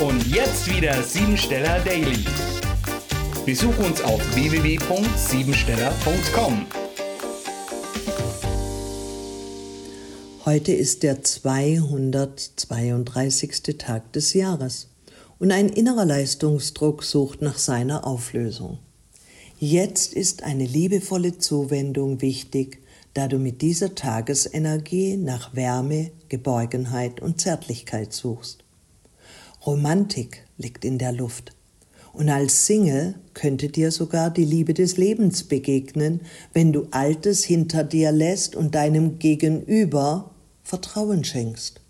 Und jetzt wieder Siebensteller Daily. Besuch uns auf www.siebensteller.com. Heute ist der 232. Tag des Jahres und ein innerer Leistungsdruck sucht nach seiner Auflösung. Jetzt ist eine liebevolle Zuwendung wichtig, da du mit dieser Tagesenergie nach Wärme, Geborgenheit und Zärtlichkeit suchst. Romantik liegt in der Luft. Und als Single könnte dir sogar die Liebe des Lebens begegnen, wenn du Altes hinter dir lässt und deinem Gegenüber Vertrauen schenkst.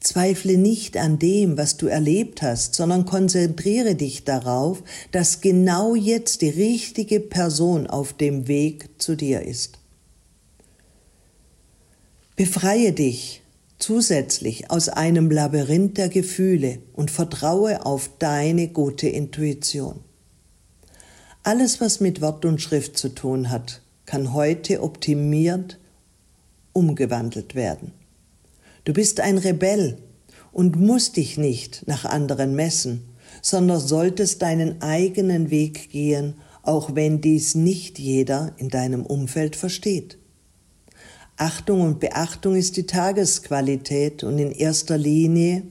Zweifle nicht an dem, was du erlebt hast, sondern konzentriere dich darauf, dass genau jetzt die richtige Person auf dem Weg zu dir ist. Befreie dich zusätzlich aus einem Labyrinth der Gefühle und vertraue auf deine gute Intuition. Alles, was mit Wort und Schrift zu tun hat, kann heute optimiert umgewandelt werden. Du bist ein Rebell und musst dich nicht nach anderen messen, sondern solltest deinen eigenen Weg gehen, auch wenn dies nicht jeder in deinem Umfeld versteht. Achtung und Beachtung ist die Tagesqualität und in erster Linie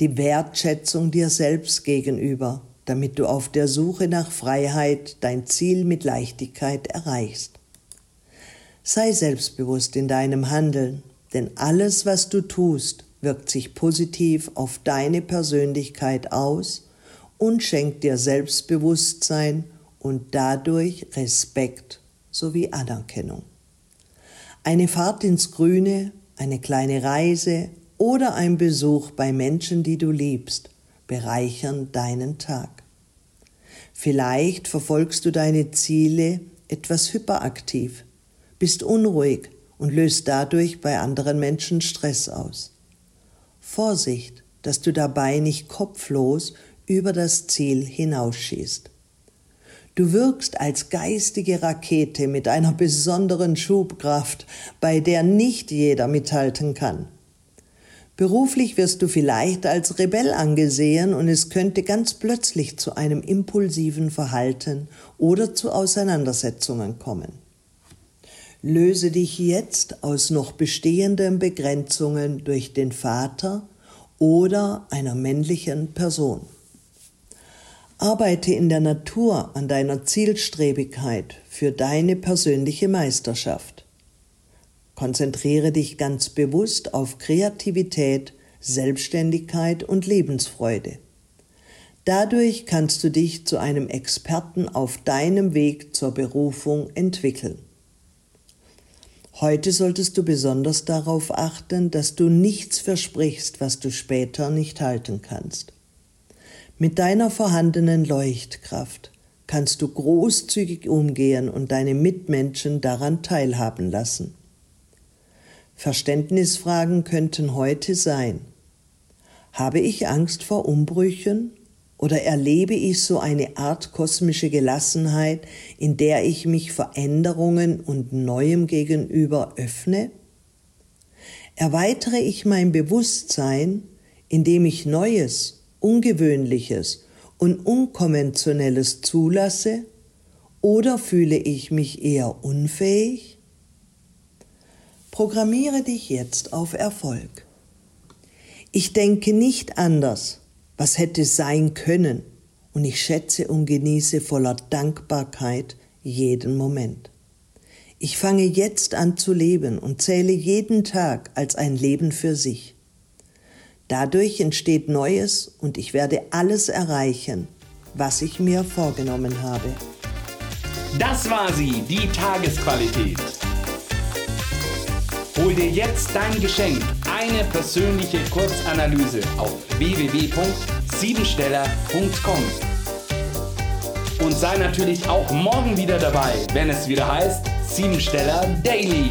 die Wertschätzung dir selbst gegenüber, damit du auf der Suche nach Freiheit dein Ziel mit Leichtigkeit erreichst. Sei selbstbewusst in deinem Handeln, denn alles, was du tust, wirkt sich positiv auf deine Persönlichkeit aus und schenkt dir Selbstbewusstsein und dadurch Respekt sowie Anerkennung. Eine Fahrt ins Grüne, eine kleine Reise oder ein Besuch bei Menschen, die du liebst, bereichern deinen Tag. Vielleicht verfolgst du deine Ziele etwas hyperaktiv, bist unruhig und löst dadurch bei anderen Menschen Stress aus. Vorsicht, dass du dabei nicht kopflos über das Ziel hinausschießt. Du wirkst als geistige Rakete mit einer besonderen Schubkraft, bei der nicht jeder mithalten kann. Beruflich wirst du vielleicht als Rebell angesehen und es könnte ganz plötzlich zu einem impulsiven Verhalten oder zu Auseinandersetzungen kommen. Löse dich jetzt aus noch bestehenden Begrenzungen durch den Vater oder einer männlichen Person. Arbeite in der Natur an deiner Zielstrebigkeit für deine persönliche Meisterschaft. Konzentriere dich ganz bewusst auf Kreativität, Selbstständigkeit und Lebensfreude. Dadurch kannst du dich zu einem Experten auf deinem Weg zur Berufung entwickeln. Heute solltest du besonders darauf achten, dass du nichts versprichst, was du später nicht halten kannst. Mit deiner vorhandenen Leuchtkraft kannst du großzügig umgehen und deine Mitmenschen daran teilhaben lassen. Verständnisfragen könnten heute sein. Habe ich Angst vor Umbrüchen oder erlebe ich so eine Art kosmische Gelassenheit, in der ich mich Veränderungen und Neuem gegenüber öffne? Erweitere ich mein Bewusstsein, indem ich Neues Ungewöhnliches und Unkonventionelles zulasse oder fühle ich mich eher unfähig? Programmiere dich jetzt auf Erfolg. Ich denke nicht anders, was hätte sein können, und ich schätze und genieße voller Dankbarkeit jeden Moment. Ich fange jetzt an zu leben und zähle jeden Tag als ein Leben für sich. Dadurch entsteht Neues und ich werde alles erreichen, was ich mir vorgenommen habe. Das war sie, die Tagesqualität. Hol dir jetzt dein Geschenk, eine persönliche Kurzanalyse auf www.siebensteller.com. Und sei natürlich auch morgen wieder dabei, wenn es wieder heißt Siebensteller Daily.